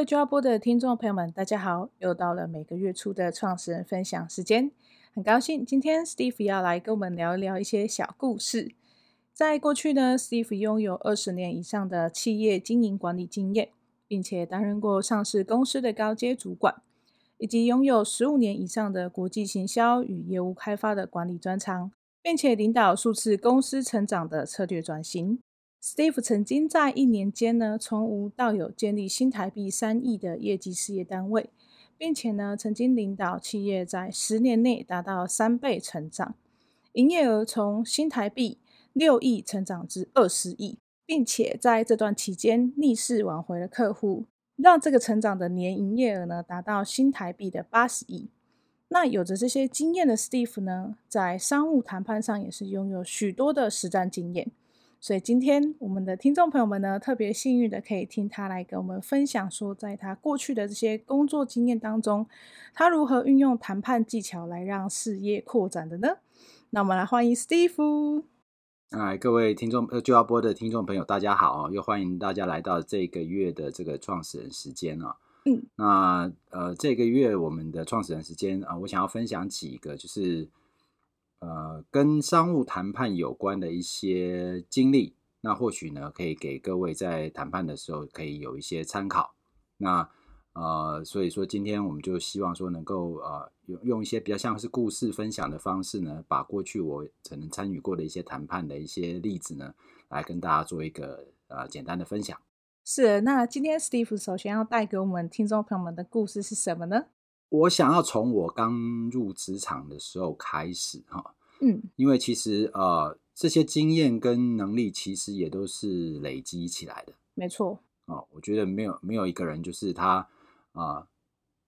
位 Job 播的听众朋友们，大家好！又到了每个月初的创始人分享时间，很高兴今天 Steve 要来跟我们聊一聊一些小故事。在过去呢，Steve 拥有二十年以上的企业经营管理经验，并且担任过上市公司的高阶主管，以及拥有十五年以上的国际行销与业务开发的管理专长，并且领导数次公司成长的策略转型。Steve 曾经在一年间呢，从无到有建立新台币三亿的业绩事业单位，并且呢，曾经领导企业在十年内达到三倍成长，营业额从新台币六亿成长至二十亿，并且在这段期间逆势挽回了客户，让这个成长的年营业额呢达到新台币的八十亿。那有着这些经验的 Steve 呢，在商务谈判上也是拥有许多的实战经验。所以今天我们的听众朋友们呢，特别幸运的可以听他来跟我们分享，说在他过去的这些工作经验当中，他如何运用谈判技巧来让事业扩展的呢？那我们来欢迎 Steve。哎，各位听众呃，就要播的听众朋友，大家好，又欢迎大家来到这个月的这个创始人时间啊。嗯，那呃，这个月我们的创始人时间啊，我想要分享几个就是。呃，跟商务谈判有关的一些经历，那或许呢，可以给各位在谈判的时候可以有一些参考。那呃，所以说今天我们就希望说能够呃用用一些比较像是故事分享的方式呢，把过去我可能参与过的一些谈判的一些例子呢，来跟大家做一个呃简单的分享。是，那今天 Steve 首先要带给我们听众朋友们的故事是什么呢？我想要从我刚入职场的时候开始哈，嗯，因为其实呃这些经验跟能力其实也都是累积起来的，没错，哦，我觉得没有没有一个人就是他啊、呃、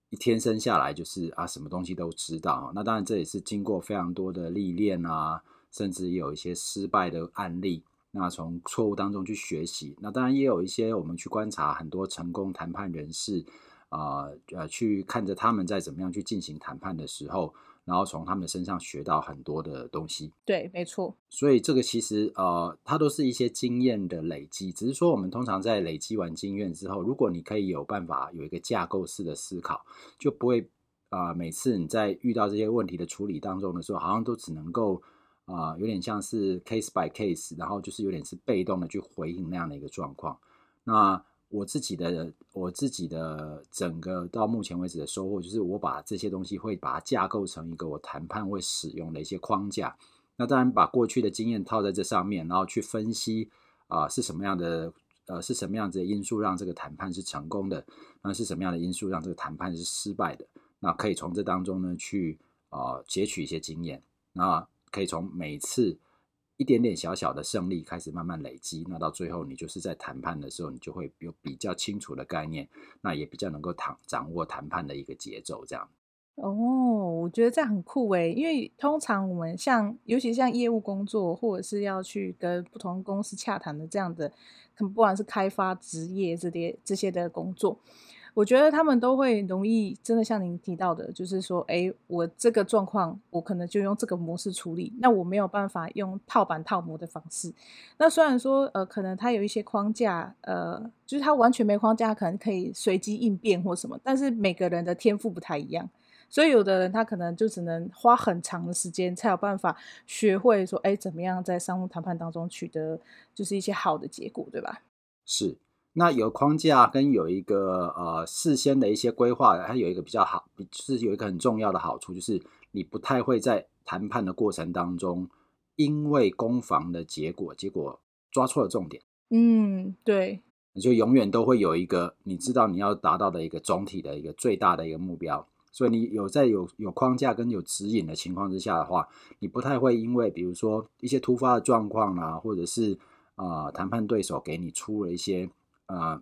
一天生下来就是啊什么东西都知道，那当然这也是经过非常多的历练啊，甚至也有一些失败的案例，那从错误当中去学习，那当然也有一些我们去观察很多成功谈判人士。啊呃，去看着他们在怎么样去进行谈判的时候，然后从他们身上学到很多的东西。对，没错。所以这个其实呃，它都是一些经验的累积。只是说，我们通常在累积完经验之后，如果你可以有办法有一个架构式的思考，就不会啊、呃，每次你在遇到这些问题的处理当中的时候，好像都只能够啊、呃，有点像是 case by case，然后就是有点是被动的去回应那样的一个状况。那我自己的我自己的整个到目前为止的收获，就是我把这些东西会把它架构成一个我谈判会使用的一些框架。那当然把过去的经验套在这上面，然后去分析啊、是什么样的呃是什么样子的因素让这个谈判是成功的，那是什么样的因素让这个谈判是失败的？那可以从这当中呢去啊、呃、截取一些经验，那可以从每次。一点点小小的胜利开始慢慢累积，那到最后你就是在谈判的时候，你就会有比较清楚的概念，那也比较能够谈掌握谈判的一个节奏，这样。哦，我觉得这样很酷诶，因为通常我们像，尤其像业务工作，或者是要去跟不同公司洽谈的这样的，不管是开发职业这些这些的工作。我觉得他们都会容易，真的像您提到的，就是说，哎，我这个状况，我可能就用这个模式处理，那我没有办法用套板套模的方式。那虽然说，呃，可能他有一些框架，呃，就是他完全没框架，可能可以随机应变或什么，但是每个人的天赋不太一样，所以有的人他可能就只能花很长的时间才有办法学会说，哎，怎么样在商务谈判当中取得就是一些好的结果，对吧？是。那有框架跟有一个呃事先的一些规划，它有一个比较好，就是有一个很重要的好处，就是你不太会在谈判的过程当中，因为攻防的结果，结果抓错了重点。嗯，对，你就永远都会有一个你知道你要达到的一个总体的一个最大的一个目标。所以你有在有有框架跟有指引的情况之下的话，你不太会因为比如说一些突发的状况啊，或者是啊、呃、谈判对手给你出了一些。呃，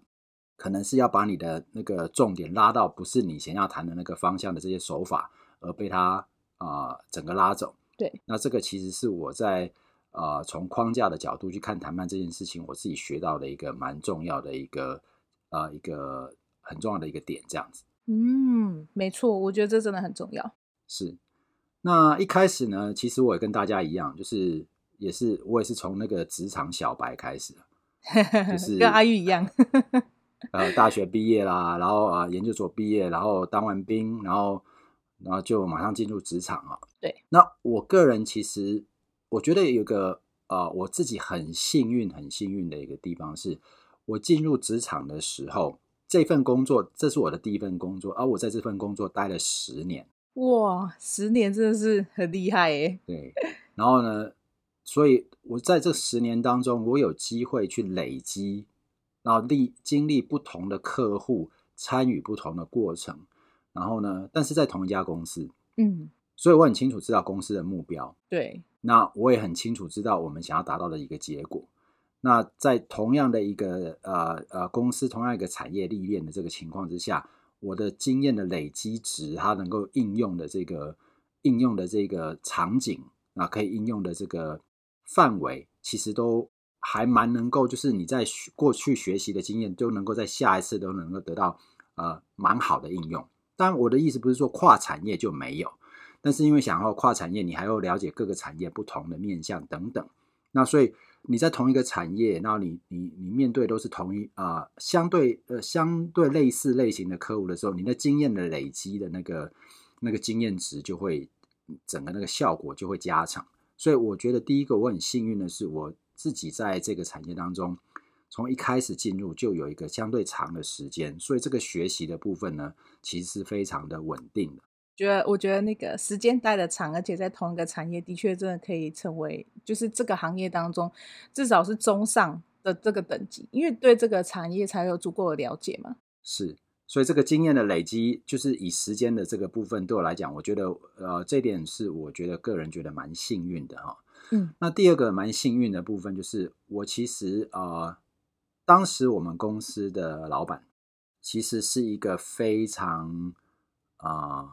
可能是要把你的那个重点拉到不是你想要谈的那个方向的这些手法，而被他啊、呃、整个拉走。对，那这个其实是我在呃从框架的角度去看谈判这件事情，我自己学到的一个蛮重要的一个呃一个很重要的一个点，这样子。嗯，没错，我觉得这真的很重要。是，那一开始呢，其实我也跟大家一样，就是也是我也是从那个职场小白开始。就 是跟阿玉一样，呃大学毕业啦，然后啊、呃、研究所毕业，然后当完兵，然后然后就马上进入职场啊。对，那我个人其实我觉得有个呃我自己很幸运很幸运的一个地方是，我进入职场的时候，这份工作这是我的第一份工作，而我在这份工作待了十年。哇，十年真的是很厉害耶！对，然后呢，所以我在这十年当中，我有机会去累积，然后历经历不同的客户，参与不同的过程，然后呢，但是在同一家公司，嗯，所以我很清楚知道公司的目标，对，那我也很清楚知道我们想要达到的一个结果。那在同样的一个呃呃公司，同样一个产业历练的这个情况之下。我的经验的累积值，它能够应用的这个应用的这个场景啊，可以应用的这个范围，其实都还蛮能够，就是你在过去学习的经验，都能够在下一次都能够得到呃蛮好的应用。当然，我的意思不是说跨产业就没有，但是因为想要跨产业，你还要了解各个产业不同的面向等等，那所以。你在同一个产业，然后你你你面对都是同一啊、呃、相对呃相对类似类型的客户的时候，你的经验的累积的那个那个经验值就会整个那个效果就会加强。所以我觉得第一个我很幸运的是，我自己在这个产业当中，从一开始进入就有一个相对长的时间，所以这个学习的部分呢，其实是非常的稳定的。觉得我觉得那个时间待的长，而且在同一个产业，的确真的可以成为，就是这个行业当中至少是中上的这个等级，因为对这个产业才有足够的了解嘛。是，所以这个经验的累积，就是以时间的这个部分对我来讲，我觉得呃，这点是我觉得个人觉得蛮幸运的哈。嗯，那第二个蛮幸运的部分就是，我其实呃，当时我们公司的老板其实是一个非常啊。呃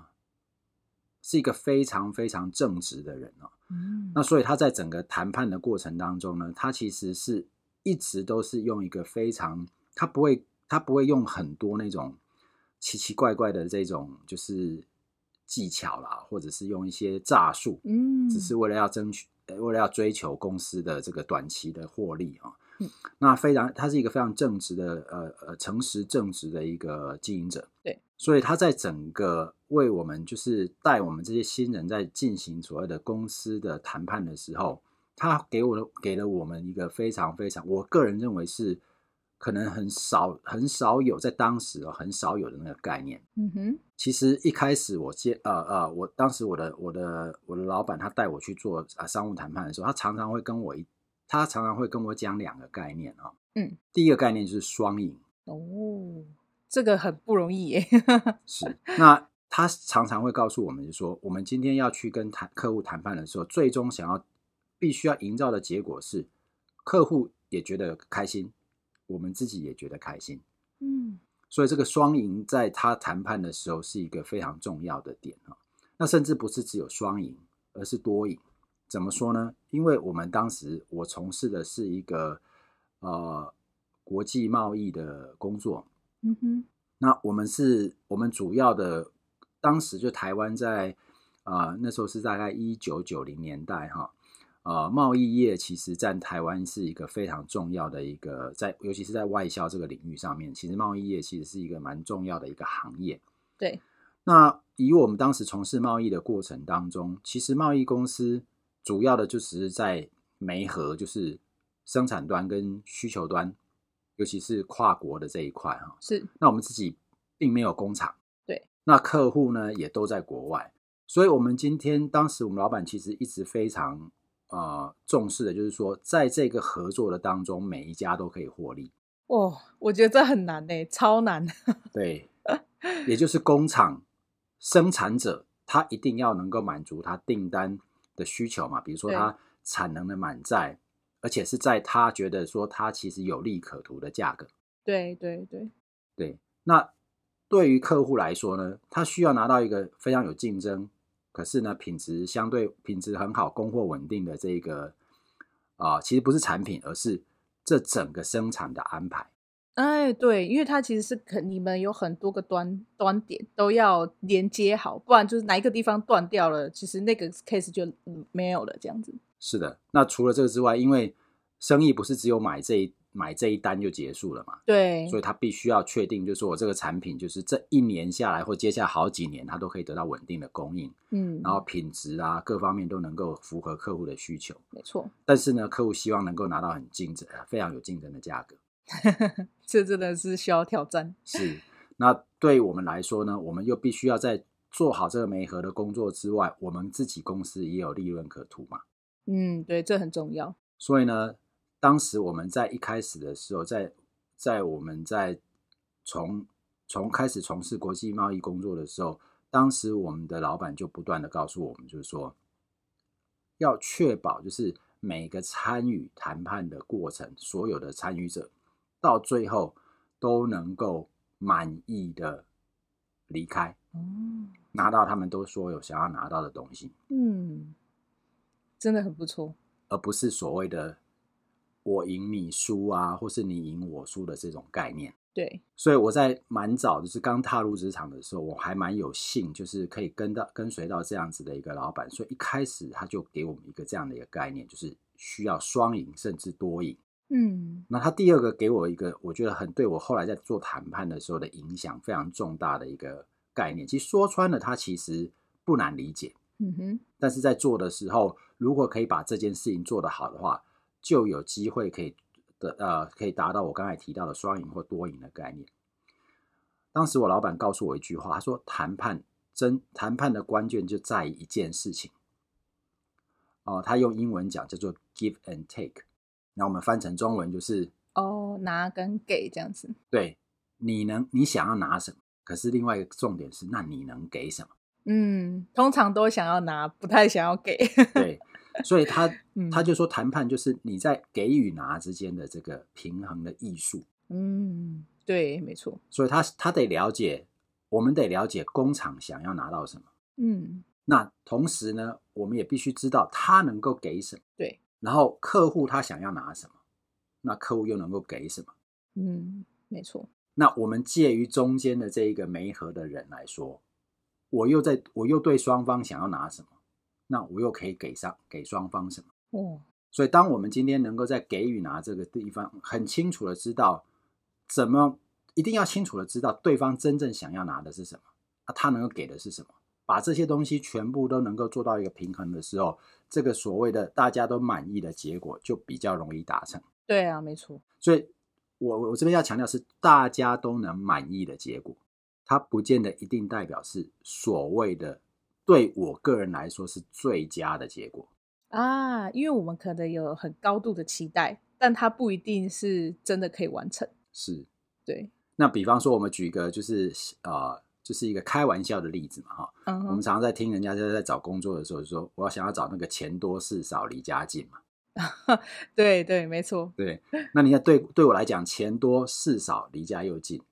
是一个非常非常正直的人哦，嗯，那所以他在整个谈判的过程当中呢，他其实是一直都是用一个非常，他不会他不会用很多那种奇奇怪怪的这种就是技巧啦，或者是用一些诈术，嗯，只是为了要争取，为了要追求公司的这个短期的获利啊，嗯，那非常他是一个非常正直的，呃呃，诚实正直的一个经营者，对。所以他在整个为我们就是带我们这些新人在进行所谓的公司的谈判的时候，他给我给了我们一个非常非常，我个人认为是可能很少很少有在当时哦很少有的那个概念。嗯哼，其实一开始我接呃呃，我当时我的我的我的老板他带我去做啊商务谈判的时候，他常常会跟我一他常常会跟我讲两个概念啊。嗯，第一个概念就是双赢。哦。这个很不容易耶。是，那他常常会告诉我们，就说我们今天要去跟谈客户谈判的时候，最终想要必须要营造的结果是，客户也觉得开心，我们自己也觉得开心。嗯，所以这个双赢在他谈判的时候是一个非常重要的点啊。那甚至不是只有双赢，而是多赢。怎么说呢？因为我们当时我从事的是一个呃国际贸易的工作。嗯哼，那我们是我们主要的，当时就台湾在啊、呃、那时候是大概一九九零年代哈，呃贸易业其实占台湾是一个非常重要的一个在，尤其是在外销这个领域上面，其实贸易业其实是一个蛮重要的一个行业。对，那以我们当时从事贸易的过程当中，其实贸易公司主要的就只是在媒合，就是生产端跟需求端。尤其是跨国的这一块哈，是。那我们自己并没有工厂，对。那客户呢也都在国外，所以我们今天当时我们老板其实一直非常呃重视的，就是说在这个合作的当中，每一家都可以获利。哦，我觉得这很难诶，超难。对，也就是工厂生产者他一定要能够满足他订单的需求嘛，比如说他产能的满载。而且是在他觉得说他其实有利可图的价格，对对对对。那对于客户来说呢，他需要拿到一个非常有竞争，可是呢品质相对品质很好、供货稳定的这个啊、呃，其实不是产品，而是这整个生产的安排。哎，对，因为它其实是可你们有很多个端端点都要连接好，不然就是哪一个地方断掉了，其实那个 case 就没有了这样子。是的，那除了这个之外，因为生意不是只有买这一买这一单就结束了嘛。对，所以他必须要确定，就是说我这个产品，就是这一年下来或接下来好几年，他都可以得到稳定的供应。嗯，然后品质啊各方面都能够符合客户的需求。没错。但是呢，客户希望能够拿到很竞争、非常有竞争的价格。这真的是需要挑战。是。那对我们来说呢，我们又必须要在做好这个媒合的工作之外，我们自己公司也有利润可图嘛。嗯，对，这很重要。所以呢，当时我们在一开始的时候，在在我们在从从开始从事国际贸易工作的时候，当时我们的老板就不断的告诉我们，就是说要确保，就是每个参与谈判的过程，所有的参与者到最后都能够满意的离开，嗯，拿到他们都说有想要拿到的东西，嗯，真的很不错，而不是所谓的我赢你输啊，或是你赢我输的这种概念。对，所以我在蛮早就是刚踏入职场的时候，我还蛮有幸，就是可以跟到跟随到这样子的一个老板，所以一开始他就给我们一个这样的一个概念，就是需要双赢甚至多赢。嗯，那他第二个给我一个，我觉得很对我后来在做谈判的时候的影响非常重大的一个概念。其实说穿了，他其实不难理解。嗯哼，但是在做的时候，如果可以把这件事情做得好的话，就有机会可以的呃，可以达到我刚才提到的双赢或多赢的概念。当时我老板告诉我一句话，他说：“谈判真谈判的关键就在于一件事情。”哦，他用英文讲叫做 “give and take”。那我们翻成中文就是哦，拿跟给这样子。对，你能你想要拿什么？可是另外一个重点是，那你能给什么？嗯，通常都想要拿，不太想要给。对，所以他、嗯、他就说，谈判就是你在给与拿之间的这个平衡的艺术。嗯，对，没错。所以他他得了解，我们得了解工厂想要拿到什么。嗯，那同时呢，我们也必须知道他能够给什么。对。然后客户他想要拿什么，那客户又能够给什么？嗯，没错。那我们介于中间的这一个媒合的人来说，我又在我又对双方想要拿什么，那我又可以给上给双方什么？哦，所以当我们今天能够在给予拿这个地方很清楚的知道怎么，一定要清楚的知道对方真正想要拿的是什么，啊，他能够给的是什么？把这些东西全部都能够做到一个平衡的时候，这个所谓的大家都满意的结果就比较容易达成。对啊，没错。所以我我这边要强调是大家都能满意的结果，它不见得一定代表是所谓的对我个人来说是最佳的结果啊。因为我们可能有很高度的期待，但它不一定是真的可以完成。是，对。那比方说，我们举一个就是呃。就是一个开玩笑的例子嘛，哈、uh 我们常常在听人家在在找工作的时候说，我要想要找那个钱多事少离家近嘛，对对，没错，对。那你看，对对我来讲，钱多事少离家又近，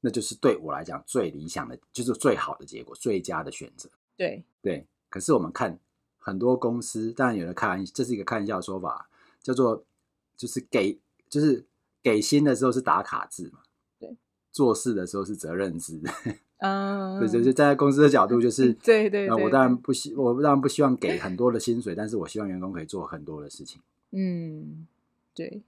那就是对我来讲最理想的，就是最好的结果，最佳的选择。对对。可是我们看很多公司，当然有的开玩笑，这是一个开玩笑的说法，叫做就是给就是给薪的时候是打卡制嘛，对，做事的时候是责任制。嗯，对，就是站在公司的角度，就是对对，对，我当然不希，我当然不希望给很多的薪水，但是我希望员工可以做很多的事情。嗯，对，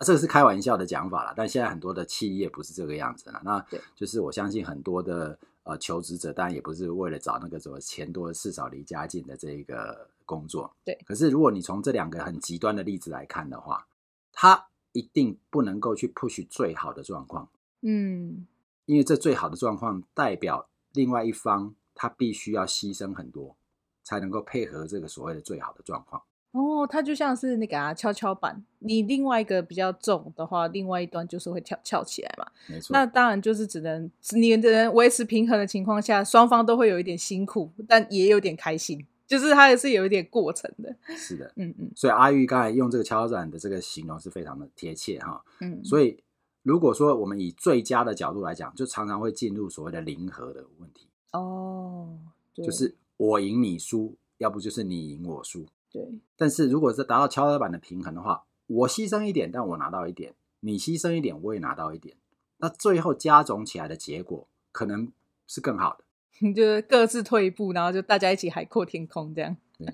这个是开玩笑的讲法啦，但现在很多的企业不是这个样子了。那就是我相信很多的呃求职者，当然也不是为了找那个什么钱多事少离家近的这一个工作。对，可是如果你从这两个很极端的例子来看的话，他一定不能够去 push 最好的状况。嗯。因为这最好的状况代表另外一方他必须要牺牲很多，才能够配合这个所谓的最好的状况。哦，它就像是你给它跷跷板，你另外一个比较重的话，另外一端就是会跳翘起来嘛。没错。那当然就是只能你的人维持平衡的情况下，双方都会有一点辛苦，但也有点开心，就是它也是有一点过程的。是的，嗯嗯。所以阿玉刚才用这个跷跷板的这个形容是非常的贴切哈。嗯。所以。如果说我们以最佳的角度来讲，就常常会进入所谓的零和的问题。哦，就是我赢你输，要不就是你赢我输。对。但是如果是达到跷跷板的平衡的话，我牺牲一点，但我拿到一点；你牺牲一点，我也拿到一点。那最后加总起来的结果，可能是更好的。就是各自退一步，然后就大家一起海阔天空这样。对，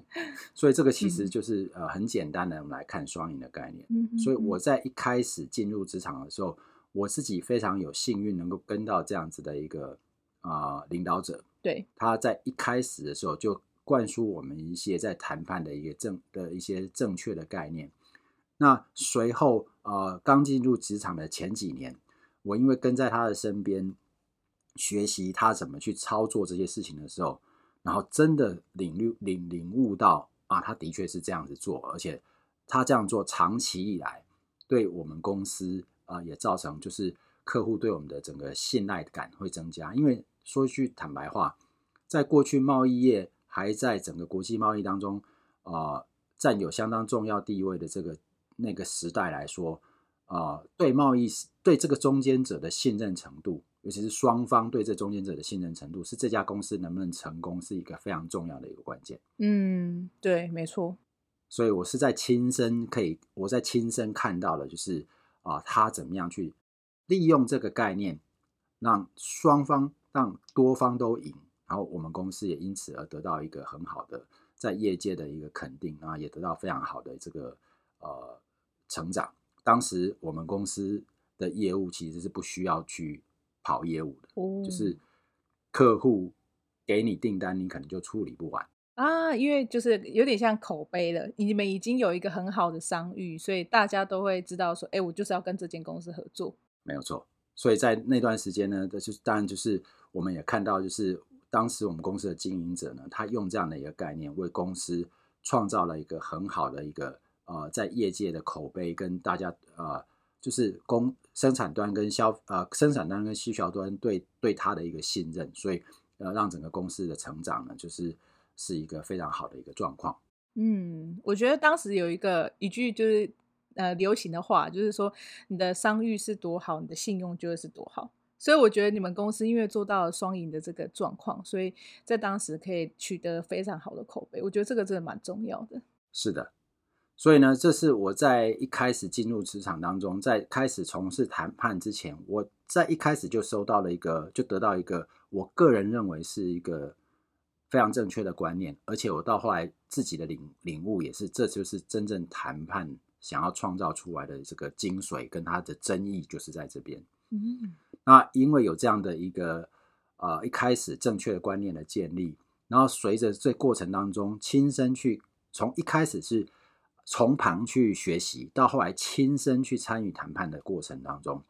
所以这个其实就是、嗯、呃很简单的，我们来看双赢的概念。嗯，所以我在一开始进入职场的时候，我自己非常有幸运，能够跟到这样子的一个啊、呃、领导者。对，他在一开始的时候就灌输我们一些在谈判的一个正的一些正确的概念。那随后呃刚进入职场的前几年，我因为跟在他的身边学习他怎么去操作这些事情的时候。然后真的领略领领悟到啊，他的确是这样子做，而且他这样做长期以来对我们公司啊、也造成就是客户对我们的整个信赖感会增加。因为说一句坦白话，在过去贸易业还在整个国际贸易当中啊、呃、占有相当重要地位的这个那个时代来说啊、呃，对贸易对这个中间者的信任程度。尤其是双方对这中间者的信任程度，是这家公司能不能成功，是一个非常重要的一个关键。嗯，对，没错。所以我是在亲身可以，我在亲身看到了，就是啊，他怎么样去利用这个概念，让双方、让多方都赢，然后我们公司也因此而得到一个很好的在业界的一个肯定啊，也得到非常好的这个呃成长。当时我们公司的业务其实是不需要去。跑业务的，哦、就是客户给你订单，你可能就处理不完啊。因为就是有点像口碑了，你们已经有一个很好的商誉，所以大家都会知道说，哎，我就是要跟这间公司合作。没有错，所以在那段时间呢，就是当然就是我们也看到，就是当时我们公司的经营者呢，他用这样的一个概念，为公司创造了一个很好的一个呃，在业界的口碑，跟大家呃。就是供生产端跟消呃生产端跟需求端对对他的一个信任，所以呃让整个公司的成长呢，就是是一个非常好的一个状况。嗯，我觉得当时有一个一句就是呃流行的话，就是说你的商誉是多好，你的信用就会是多好。所以我觉得你们公司因为做到了双赢的这个状况，所以在当时可以取得非常好的口碑。我觉得这个真的蛮重要的。是的。所以呢，这是我在一开始进入职场当中，在开始从事谈判之前，我在一开始就收到了一个，就得到一个我个人认为是一个非常正确的观念，而且我到后来自己的领领悟也是，这就是真正谈判想要创造出来的这个精髓跟它的争议，就是在这边。嗯，那因为有这样的一个呃一开始正确的观念的建立，然后随着这过程当中亲身去从一开始是。从旁去学习，到后来亲身去参与谈判的过程当中，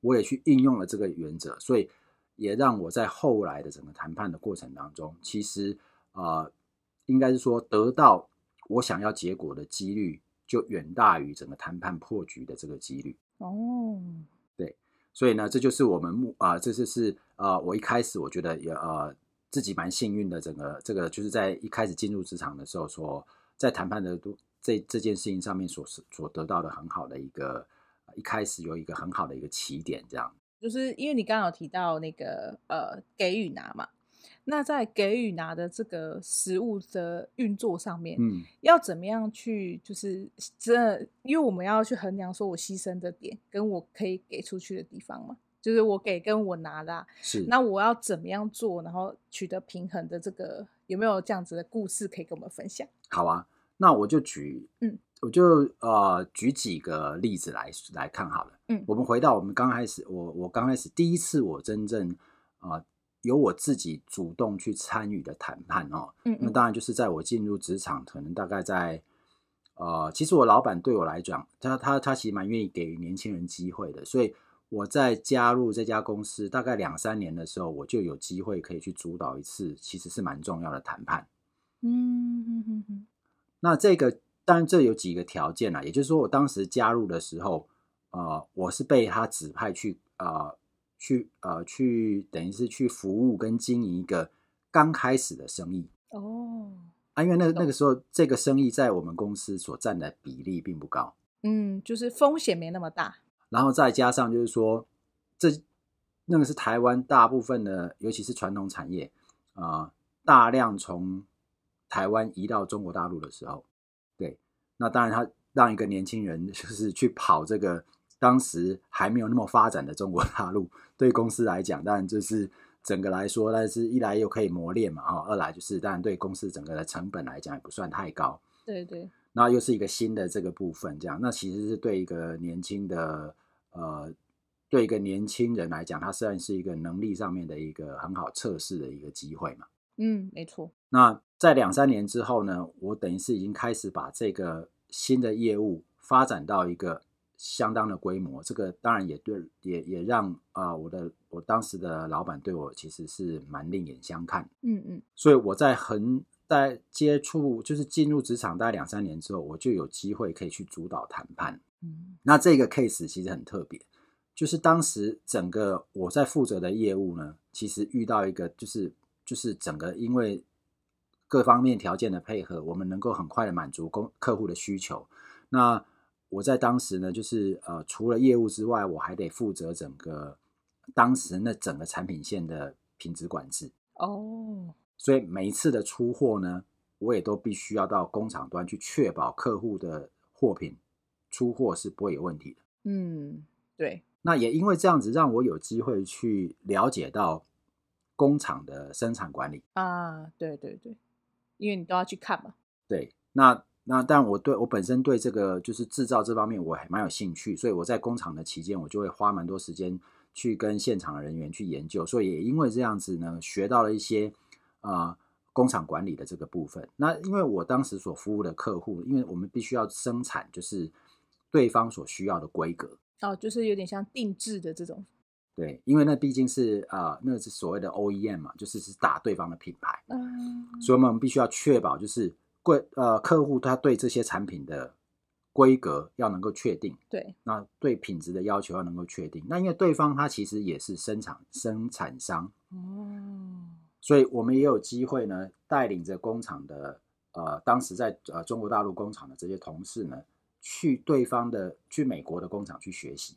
我也去应用了这个原则，所以也让我在后来的整个谈判的过程当中，其实呃，应该是说得到我想要结果的几率就远大于整个谈判破局的这个几率。哦，对，所以呢，这就是我们目啊，这就是呃，我一开始我觉得也呃自己蛮幸运的，整个这个就是在一开始进入职场的时候说，在谈判的都。这这件事情上面所所得到的很好的一个，一开始有一个很好的一个起点，这样。就是因为你刚刚有提到那个呃给予拿嘛，那在给予拿的这个食物的运作上面，嗯，要怎么样去就是这，因为我们要去衡量说我牺牲的点跟我可以给出去的地方嘛，就是我给跟我拿的，是，那我要怎么样做，然后取得平衡的这个有没有这样子的故事可以跟我们分享？好啊。那我就举，嗯，我就呃举几个例子来来看好了。嗯，我们回到我们刚开始，我我刚开始第一次我真正啊、呃、由我自己主动去参与的谈判哦，嗯，嗯，那当然就是在我进入职场，可能大概在呃，其实我老板对我来讲，他他他其实蛮愿意给予年轻人机会的，所以我在加入这家公司大概两三年的时候，我就有机会可以去主导一次，其实是蛮重要的谈判。嗯嗯嗯嗯。那这个当然这有几个条件啦，也就是说，我当时加入的时候，呃，我是被他指派去，呃，去，呃，去等于是去服务跟经营一个刚开始的生意哦。啊，因为那那个时候这个生意在我们公司所占的比例并不高，嗯，就是风险没那么大。然后再加上就是说，这那个是台湾大部分的，尤其是传统产业啊，呃，大量从。台湾移到中国大陆的时候，对，那当然他让一个年轻人 就是去跑这个当时还没有那么发展的中国大陆，对公司来讲，当然就是整个来说，但是一来又可以磨练嘛，哈，二来就是当然对公司整个的成本来讲也不算太高。对对。那又是一个新的这个部分，这样，那其实是对一个年轻的呃，对一个年轻人来讲，他算是一个能力上面的一个很好测试的一个机会嘛。嗯，没错。那在两三年之后呢，我等于是已经开始把这个新的业务发展到一个相当的规模。这个当然也对，也也让啊、呃，我的我当时的老板对我其实是蛮另眼相看。嗯嗯。所以我在很。在接触就是进入职场大概两三年之后，我就有机会可以去主导谈判。嗯，那这个 case 其实很特别，就是当时整个我在负责的业务呢，其实遇到一个就是就是整个因为各方面条件的配合，我们能够很快的满足公客户的需求。那我在当时呢，就是呃除了业务之外，我还得负责整个当时那整个产品线的品质管制。哦。所以每一次的出货呢，我也都必须要到工厂端去确保客户的货品出货是不会有问题的。嗯，对。那也因为这样子，让我有机会去了解到工厂的生产管理啊。对对对，因为你都要去看嘛。对，那那但我对我本身对这个就是制造这方面我还蛮有兴趣，所以我在工厂的期间，我就会花蛮多时间去跟现场的人员去研究。所以也因为这样子呢，学到了一些。啊、呃，工厂管理的这个部分，那因为我当时所服务的客户，因为我们必须要生产，就是对方所需要的规格哦，就是有点像定制的这种。对，因为那毕竟是啊、呃，那是所谓的 OEM 嘛，就是是打对方的品牌，嗯，所以我们必须要确保，就是贵呃客户他对这些产品的规格要能够确定，对，那对品质的要求要能够确定。那因为对方他其实也是生产生产商，哦。所以我们也有机会呢，带领着工厂的呃，当时在呃中国大陆工厂的这些同事呢，去对方的去美国的工厂去学习。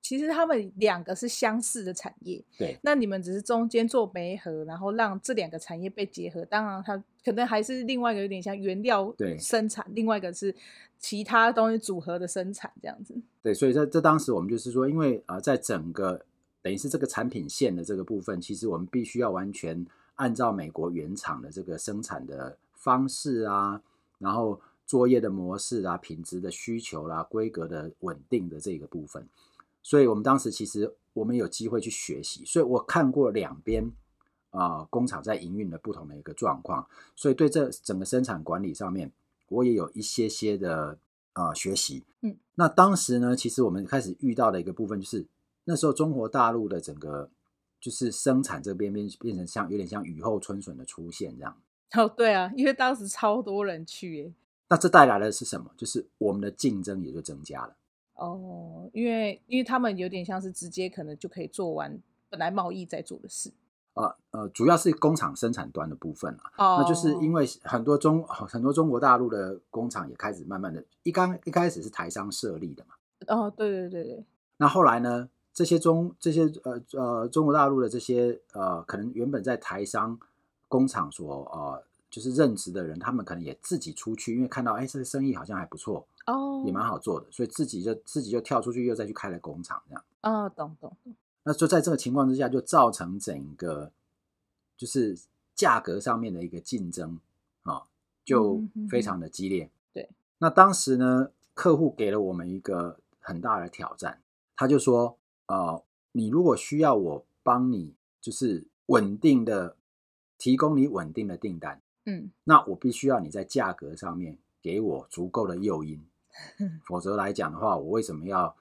其实他们两个是相似的产业，对。那你们只是中间做媒合，然后让这两个产业被结合。当然，它可能还是另外一个有点像原料生产，另外一个是其他东西组合的生产这样子。对，所以在这当时我们就是说，因为呃，在整个等于是这个产品线的这个部分，其实我们必须要完全。按照美国原厂的这个生产的方式啊，然后作业的模式啊，品质的需求啦、啊，规格的稳定的这个部分，所以我们当时其实我们有机会去学习，所以我看过两边啊、呃、工厂在营运的不同的一个状况，所以对这整个生产管理上面，我也有一些些的啊、呃、学习。嗯，那当时呢，其实我们开始遇到的一个部分就是那时候中国大陆的整个。就是生产这边变变成像有点像雨后春笋的出现这样。哦，对啊，因为当时超多人去耶。那这带来的是什么？就是我们的竞争也就增加了。哦，因为因为他们有点像是直接可能就可以做完本来贸易在做的事。呃呃，主要是工厂生产端的部分啊。哦。那就是因为很多中很多中国大陆的工厂也开始慢慢的，一刚一开始是台商设立的嘛。哦，对对对对。那后来呢？这些中这些呃呃中国大陆的这些呃可能原本在台商工厂所呃就是任职的人，他们可能也自己出去，因为看到哎这个生意好像还不错哦，oh. 也蛮好做的，所以自己就自己就跳出去又再去开了工厂这样。啊、oh，懂懂。那就在这个情况之下，就造成整个就是价格上面的一个竞争啊、哦，就非常的激烈。对。那当时呢，客户给了我们一个很大的挑战，他就说。呃，你如果需要我帮你，就是稳定的提供你稳定的订单，嗯，那我必须要你在价格上面给我足够的诱因，否则来讲的话，我为什么要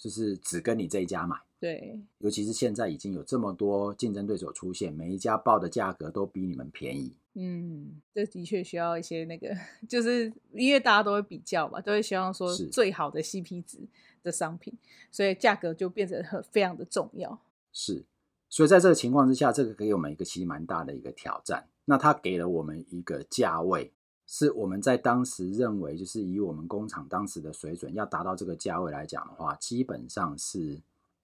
就是只跟你这一家买？对，尤其是现在已经有这么多竞争对手出现，每一家报的价格都比你们便宜。嗯，这的确需要一些那个，就是因为大家都会比较嘛，都会希望说最好的 CP 值的商品，所以价格就变得很非常的重要。是，所以在这个情况之下，这个给我们一个其实蛮大的一个挑战。那它给了我们一个价位，是我们在当时认为，就是以我们工厂当时的水准，要达到这个价位来讲的话，基本上是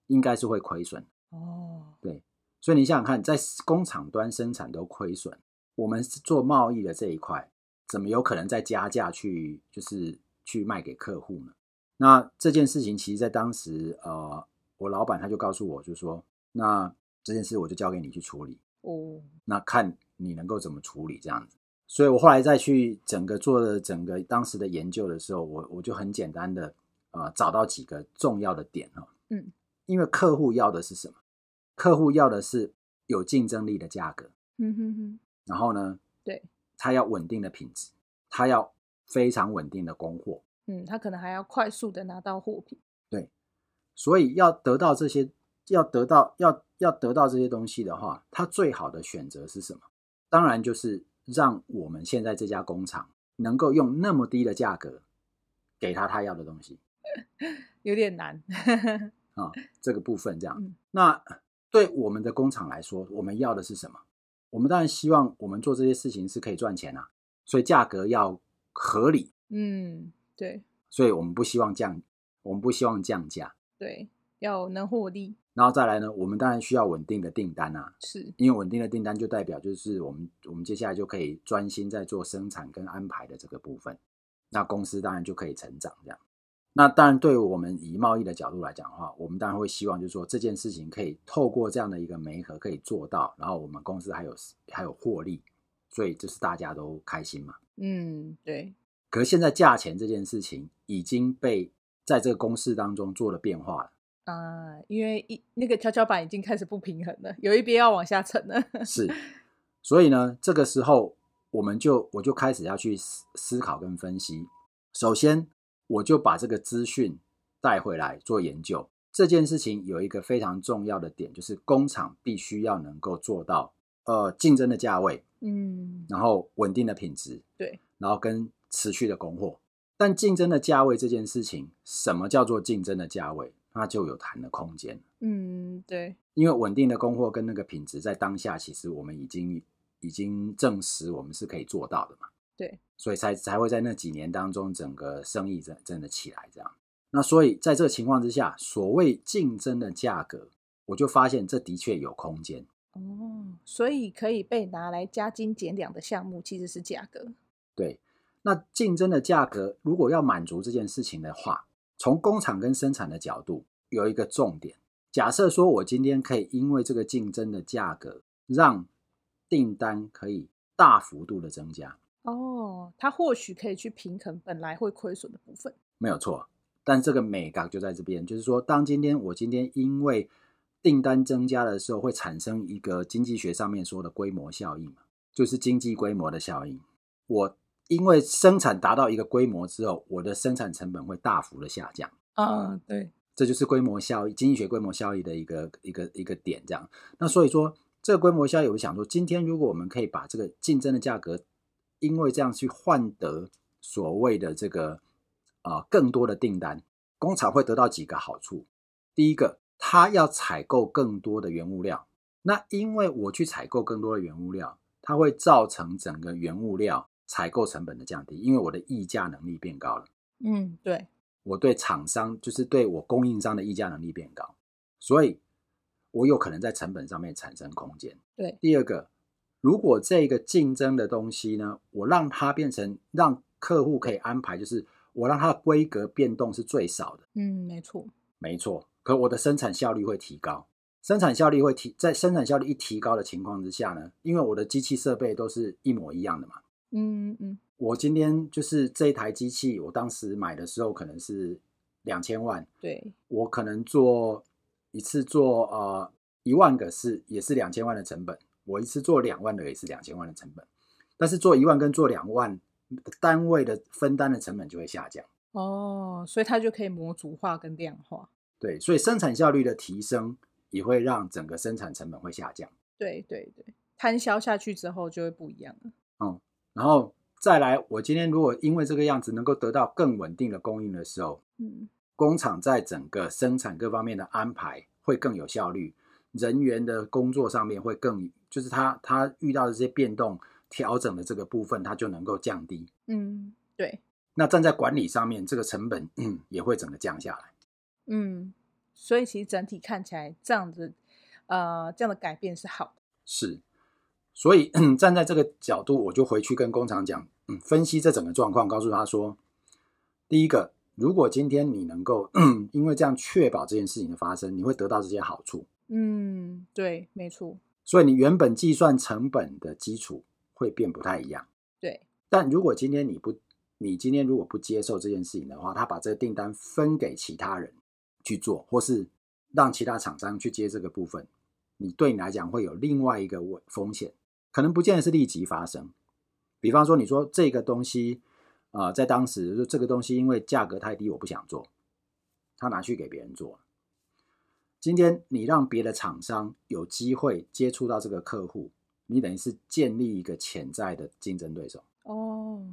应该是会亏损。哦，对，所以你想想看，在工厂端生产都亏损。我们做贸易的这一块，怎么有可能再加价去，就是去卖给客户呢？那这件事情，其实，在当时，呃，我老板他就告诉我，就说，那这件事我就交给你去处理。哦，那看你能够怎么处理这样子。所以我后来再去整个做的整个当时的研究的时候，我我就很简单的呃找到几个重要的点哈。嗯，因为客户要的是什么？客户要的是有竞争力的价格。嗯哼哼。然后呢？对。他要稳定的品质，他要非常稳定的供货。嗯，他可能还要快速的拿到货品。对。所以要得到这些，要得到要要得到这些东西的话，他最好的选择是什么？当然就是。让我们现在这家工厂能够用那么低的价格给他他要的东西，有点难啊。这个部分这样，嗯，那对我们的工厂来说，我们要的是什么？我们当然希望我们做这些事情是可以赚钱啊，所以价格要合理。嗯，对。所以我们不希望降，我们不希望降价。对，要能获利。然后再来呢，我们当然需要稳定的订单啊，是因为稳定的订单就代表就是我们我们接下来就可以专心在做生产跟安排的这个部分，那公司当然就可以成长这样。那当然，对于我们以贸易的角度来讲的话，我们当然会希望就是说这件事情可以透过这样的一个媒合可以做到，然后我们公司还有还有获利，所以就是大家都开心嘛。嗯，对。可是现在价钱这件事情已经被在这个公式当中做了变化了。啊，因为一那个跷跷板已经开始不平衡了，有一边要往下沉了。是，所以呢，这个时候我们就我就开始要去思思考跟分析。首先，我就把这个资讯带回来做研究。这件事情有一个非常重要的点，就是工厂必须要能够做到呃竞争的价位，嗯，然后稳定的品质，对，然后跟持续的供货。但竞争的价位这件事情，什么叫做竞争的价位？那就有谈的空间。嗯，对，因为稳定的供货跟那个品质，在当下其实我们已经已经证实我们是可以做到的嘛。对，所以才才会在那几年当中，整个生意真真的起来这样。那所以在这个情况之下，所谓竞争的价格，我就发现这的确有空间。哦，所以可以被拿来加斤减两的项目，其实是价格。对，那竞争的价格如果要满足这件事情的话。从工厂跟生产的角度，有一个重点。假设说我今天可以因为这个竞争的价格，让订单可以大幅度的增加。哦，它或许可以去平衡本来会亏损的部分。没有错，但这个美感就在这边，就是说，当今天我今天因为订单增加的时候，会产生一个经济学上面说的规模效应嘛，就是经济规模的效应。我。因为生产达到一个规模之后，我的生产成本会大幅的下降。啊，对，这就是规模效益，经济学规模效益的一个一个一个点。这样，那所以说这个规模效益，我想说，今天如果我们可以把这个竞争的价格，因为这样去换得所谓的这个啊、呃、更多的订单，工厂会得到几个好处。第一个，它要采购更多的原物料，那因为我去采购更多的原物料，它会造成整个原物料。采购成本的降低，因为我的议价能力变高了。嗯，对，我对厂商就是对我供应商的议价能力变高，所以我有可能在成本上面产生空间。对，第二个，如果这个竞争的东西呢，我让它变成让客户可以安排，就是我让它的规格变动是最少的。嗯，没错，没错。可我的生产效率会提高，生产效率会提，在生产效率一提高的情况之下呢，因为我的机器设备都是一模一样的嘛。嗯嗯，我今天就是这一台机器，我当时买的时候可能是两千万，对，我可能做一次做呃一万个是也是两千万的成本，我一次做两万的也是两千万的成本，但是做一万跟做两万单位的分担的成本就会下降。哦，所以它就可以模组化跟量化。对，所以生产效率的提升也会让整个生产成本会下降。对对对，摊销下去之后就会不一样了。嗯。然后再来，我今天如果因为这个样子能够得到更稳定的供应的时候，嗯，工厂在整个生产各方面的安排会更有效率，人员的工作上面会更，就是他他遇到的这些变动调整的这个部分，他就能够降低。嗯，对。那站在管理上面，这个成本嗯也会整个降下来。嗯，所以其实整体看起来这样子，呃，这样的改变是好的。是。所以 站在这个角度，我就回去跟工厂讲，嗯，分析这整个状况，告诉他说，第一个，如果今天你能够 因为这样确保这件事情的发生，你会得到这些好处。嗯，对，没错。所以你原本计算成本的基础会变不太一样。对。但如果今天你不，你今天如果不接受这件事情的话，他把这个订单分给其他人去做，或是让其他厂商去接这个部分，你对你来讲会有另外一个风险，可能不见得是立即发生。比方说，你说这个东西，啊、呃，在当时就这个东西因为价格太低，我不想做，他拿去给别人做。今天你让别的厂商有机会接触到这个客户，你等于是建立一个潜在的竞争对手。哦，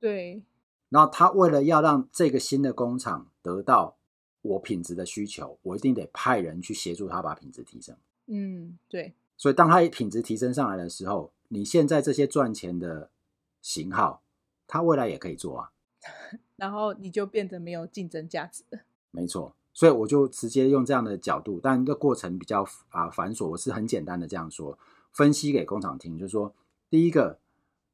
对。然后他为了要让这个新的工厂得到我品质的需求，我一定得派人去协助他把品质提升。嗯，对。所以当他品质提升上来的时候，你现在这些赚钱的型号，它未来也可以做啊。然后你就变得没有竞争价值了。没错。所以我就直接用这样的角度，但这过程比较啊繁琐，我是很简单的这样说，分析给工厂听，就是说，第一个，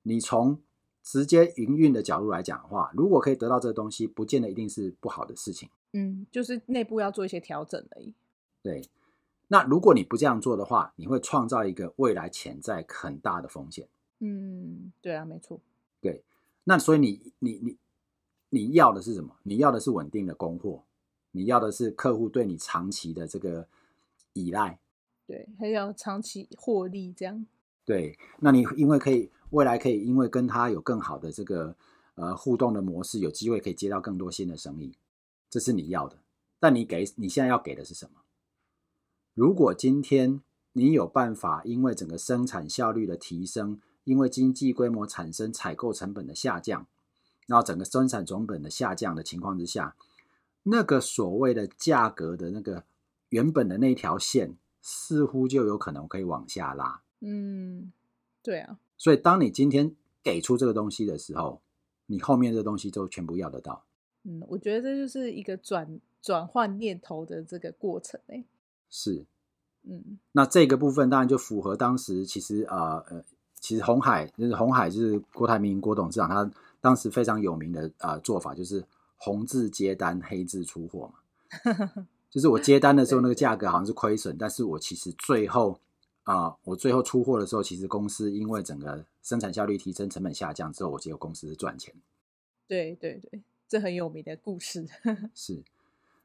你从直接营运的角度来讲的话，如果可以得到这个东西，不见得一定是不好的事情。嗯，就是内部要做一些调整而已。对，那如果你不这样做的话，你会创造一个未来潜在很大的风险。嗯，对啊，没错。对，那所以你你你你要的是什么？你要的是稳定的供货。你要的是客户对你长期的这个依赖，对，还要长期获利，这样。对，那你因为可以未来可以因为跟他有更好的这个呃互动的模式，有机会可以接到更多新的生意，这是你要的。但你给你现在要给的是什么？如果今天你有办法，因为整个生产效率的提升，因为经济规模产生采购成本的下降，然后整个生产总本的下降的情况之下。那个所谓的价格的那个原本的那条线，似乎就有可能可以往下拉。嗯，对啊。所以当你今天给出这个东西的时候，你后面的东西就全部要得到。嗯，我觉得这就是一个转转换念头的这个过程诶。是，嗯，那这个部分当然就符合当时其实啊呃，其实红海就是红海就是郭台铭郭董事长他当时非常有名的啊、呃、做法就是。红字接单，黑字出货嘛，就是我接单的时候那个价格好像是亏损，但是我其实最后啊、呃，我最后出货的时候，其实公司因为整个生产效率提升，成本下降之后，我结果公司是赚钱。对对对，这很有名的故事。是，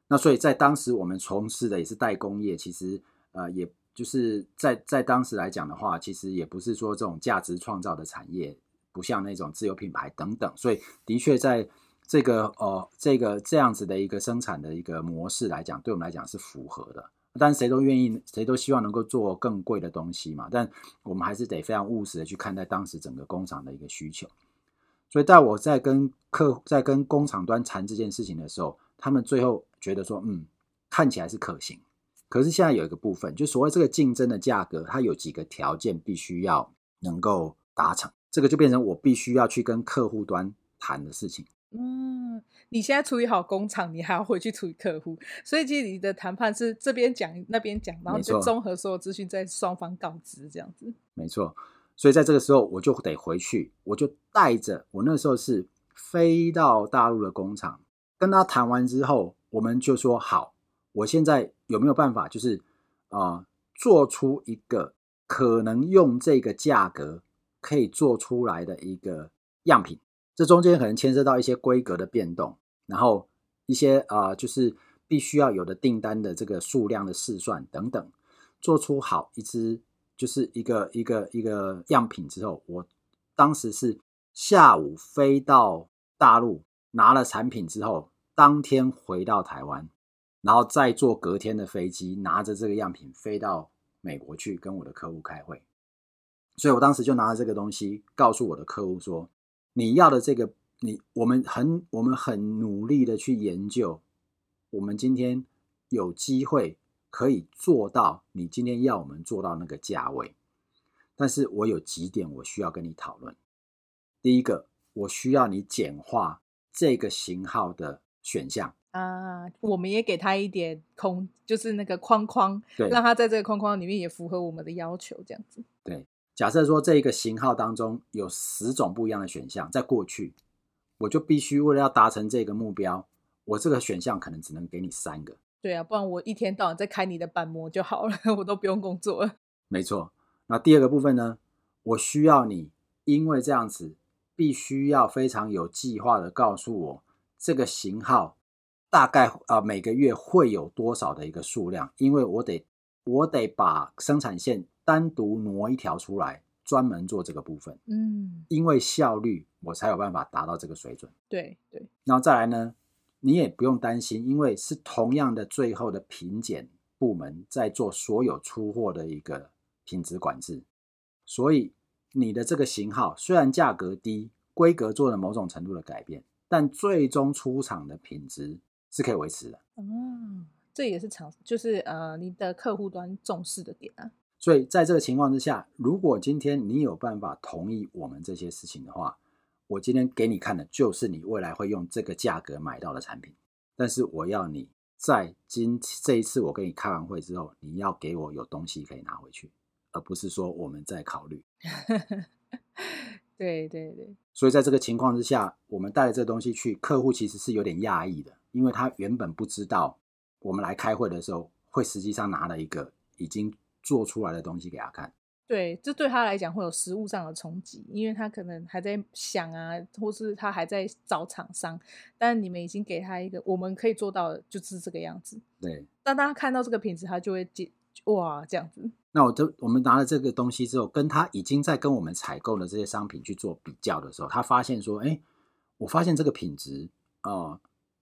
那所以在当时我们从事的也是代工业，其实呃，也就是在在当时来讲的话，其实也不是说这种价值创造的产业，不像那种自有品牌等等，所以的确在。这个呃，这个这样子的一个生产的一个模式来讲，对我们来讲是符合的。但谁都愿意，谁都希望能够做更贵的东西嘛。但我们还是得非常务实的去看待当时整个工厂的一个需求。所以，在我在跟客户在跟工厂端谈这件事情的时候，他们最后觉得说，嗯，看起来是可行。可是现在有一个部分，就所谓这个竞争的价格，它有几个条件必须要能够达成。这个就变成我必须要去跟客户端谈的事情。嗯，你现在处理好工厂，你还要回去处理客户，所以其实你的谈判是这边讲那边讲，然后就综合所有资讯，在双方告知这样子。没错，所以在这个时候我就得回去，我就带着我那时候是飞到大陆的工厂，跟他谈完之后，我们就说好，我现在有没有办法，就是啊、做出一个可能用这个价格可以做出来的一个样品。这中间可能牵涉到一些规格的变动，然后一些啊、就是必须要有的订单的这个数量的试算等等，做出好一支就是一个一个一个样品之后，我当时是下午飞到大陆拿了产品之后，当天回到台湾，然后再坐隔天的飞机，拿着这个样品飞到美国去跟我的客户开会。所以我当时就拿着这个东西告诉我的客户说。你要的这个，你我们很我们很努力的去研究，我们今天有机会可以做到你今天要我们做到那个价位，但是我有几点我需要跟你讨论。第一个，我需要你简化这个型号的选项啊，我们也给他一点空，就是那个框框，对，让他在这个框框里面也符合我们的要求，这样子，对。假设说这一个型号当中有十种不一样的选项，在过去，我就必须为了要达成这个目标，我这个选项可能只能给你三个，对啊，不然我一天到晚在开你的板模就好了，我都不用工作了。没错。那第二个部分呢？我需要你，因为这样子必须要非常有计划的告诉我这个型号大概啊、呃、每个月会有多少的一个数量，因为我得我得把生产线单独挪一条出来，专门做这个部分。嗯，因为效率我才有办法达到这个水准。对对。然后再来呢，你也不用担心，因为是同样的最后的品检部门在做所有出货的一个。品质管制，所以你的这个型号虽然价格低，规格做了某种程度的改变，但最终出厂的品质是可以维持的。嗯，这也是厂，就是呃，你的客户端重视的点啊。所以在这个情况之下，如果今天你有办法同意我们这些事情的话，我今天给你看的就是你未来会用这个价格买到的产品。但是我要你在今这一次我跟你开完会之后，你要给我有东西可以拿回去。而不是说我们在考虑，对对对，所以在这个情况之下，我们带了这个东西去，客户其实是有点讶异的，因为他原本不知道我们来开会的时候，会实际上拿了一个已经做出来的东西给他看。对，这对他来讲会有实物上的冲击，因为他可能还在想啊，或是他还在找厂商，但你们已经给他一个我们可以做到的，就是这个样子。对，当他看到这个品质，他就会接哇这样子。那我就我们拿了这个东西之后，跟他已经在跟我们采购的这些商品去做比较的时候，他发现说：“哎，我发现这个品质啊、呃，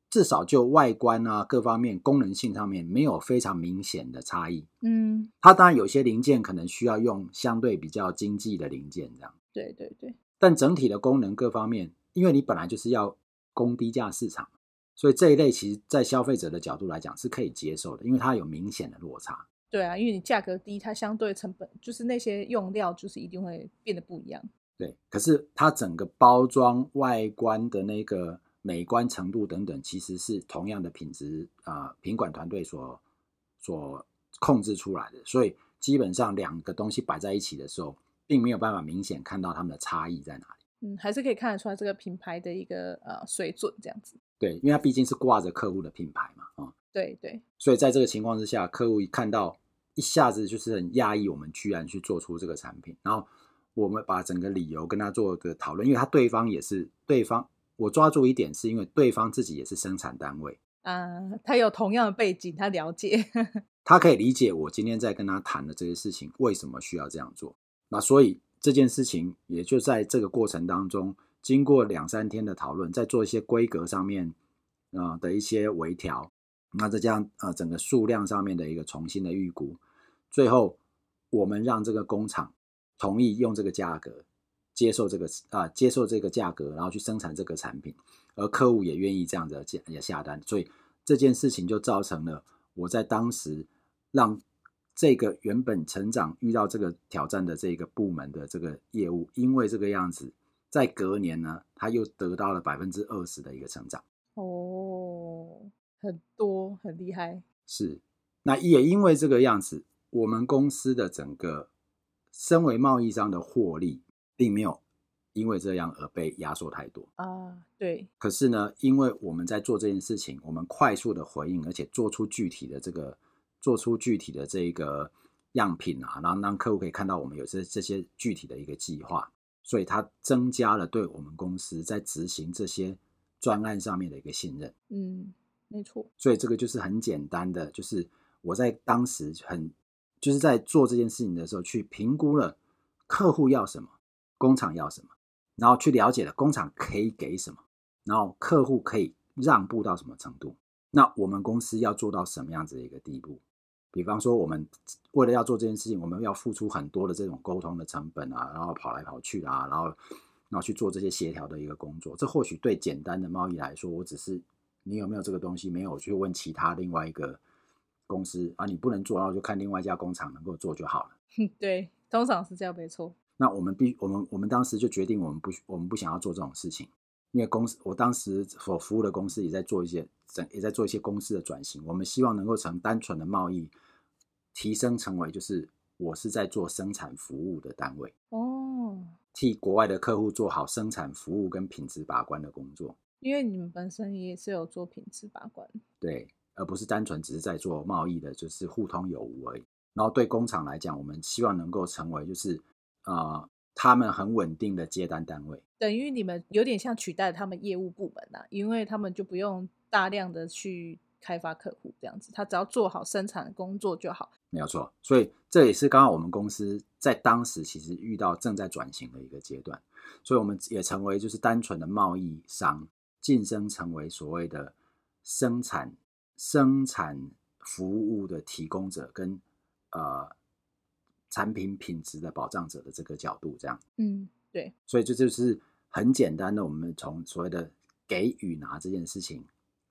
至少就外观啊各方面功能性上面没有非常明显的差异。”嗯，它当然有些零件可能需要用相对比较经济的零件，这样。对对对。但整体的功能各方面，因为你本来就是要供低价市场，所以这一类其实在消费者的角度来讲是可以接受的，因为它有明显的落差。对啊，因为你价格低，它相对成本就是那些用料，就是一定会变得不一样。对，可是它整个包装外观的那个美观程度等等，其实是同样的品质啊，呃，品管团队所所控制出来的。所以基本上两个东西摆在一起的时候，并没有办法明显看到它们的差异在哪里。嗯，还是可以看得出来这个品牌的一个呃水准这样子。对，因为它毕竟是挂着客户的品牌嘛，啊，嗯，对对。所以在这个情况之下，客户一看到。一下子就是很讶异，我们居然去做出这个产品，然后我们把整个理由跟他做个讨论，因为他对方也是对方，我抓住一点是因为对方自己也是生产单位，啊，他有同样的背景，他了解，他可以理解我今天在跟他谈的这些事情为什么需要这样做，那所以这件事情也就在这个过程当中，经过两三天的讨论，在做一些规格上面啊的一些微调。那再加上，呃，整个数量上面的一个重新的预估，最后我们让这个工厂同意用这个价格接受这个啊、接受这个价格，然后去生产这个产品，而客户也愿意这样子下也下单，所以这件事情就造成了我在当时让这个原本成长遇到这个挑战的这个部门的这个业务，因为这个样子，在隔年呢，他又得到了百分之二十的一个成长。哦。很多很厉害，是，那也因为这个样子，我们公司的整个身为贸易商的获利，并没有因为这样而被压缩太多啊。对。可是呢，因为我们在做这件事情，我们快速的回应，而且做出具体的这个，做出具体的这个样品啊，然后让客户可以看到我们有这这些具体的一个计划，所以它增加了对我们公司在执行这些专案上面的一个信任。嗯。没错，所以这个就是很简单的，就是我在当时很就是在做这件事情的时候，去评估了客户要什么，工厂要什么，然后去了解了工厂可以给什么，然后客户可以让步到什么程度，那我们公司要做到什么样子的一个地步？比方说，我们为了要做这件事情，我们要付出很多的这种沟通的成本啊，然后跑来跑去啊，然后然后去做这些协调的一个工作。这或许对简单的贸易来说，我只是。你有没有这个东西？没有，去问其他另外一个公司啊。你不能做，然后就看另外一家工厂能够做就好了。对，通常是这样，没错。那我们必我们我们当时就决定，我们不我们不想要做这种事情，因为公司我当时所服务的公司也在做一些整也在做一些公司的转型。我们希望能够从单纯的贸易提升成为，就是我是在做生产服务的单位哦，替国外的客户做好生产服务跟品质把关的工作。因为你们本身也是有做品质把关，对，而不是单纯只是在做贸易的，就是互通有无而已。然后对工厂来讲，我们希望能够成为就是呃他们很稳定的接单单位，等于你们有点像取代他们业务部门呐、啊，因为他们就不用大量的去开发客户这样子，他只要做好生产的工作就好。没有错，所以这也是刚刚我们公司在当时其实遇到正在转型的一个阶段，所以我们也成为就是单纯的贸易商，晋升成为所谓的生产生产服务的提供者跟呃产品品质的保障者的这个角度，这样，嗯，对，所以这就是很简单的，我们从所谓的给与拿这件事情，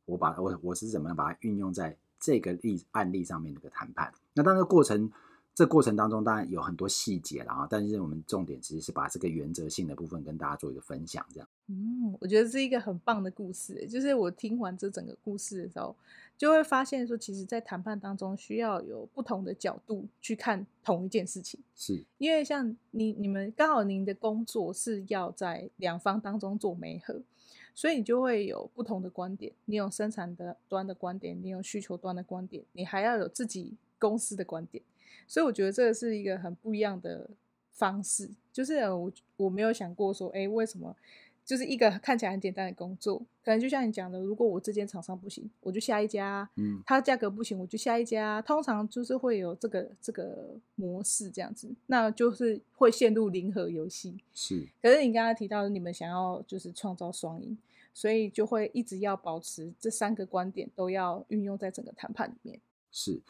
我把我我是怎么样把它运用在。这个例案例上面的一个谈判，那当然过程这过程当中当然有很多细节了啊，但是我们重点其实是把这个原则性的部分跟大家做一个分享，这样。嗯，我觉得是一个很棒的故事，就是我听完这整个故事的时候，就会发现说，其实，在谈判当中需要有不同的角度去看同一件事情，是因为像你你们刚好您的工作是要在两方当中做媒合。所以你就会有不同的观点，你有生产的端的观点，你有需求端的观点，你还要有自己公司的观点。所以我觉得这个是一个很不一样的方式。就是我我没有想过说，哎，为什么就是一个看起来很简单的工作，可能就像你讲的，如果我这间厂商不行，我就下一家；嗯，它价格不行，我就下一家。通常就是会有这个这个模式这样子，那就是会陷入零和游戏。是，可是你刚才提到你们想要就是创造双赢。所以就会一直要保持这三个观点都要运用在整个谈判里面。是，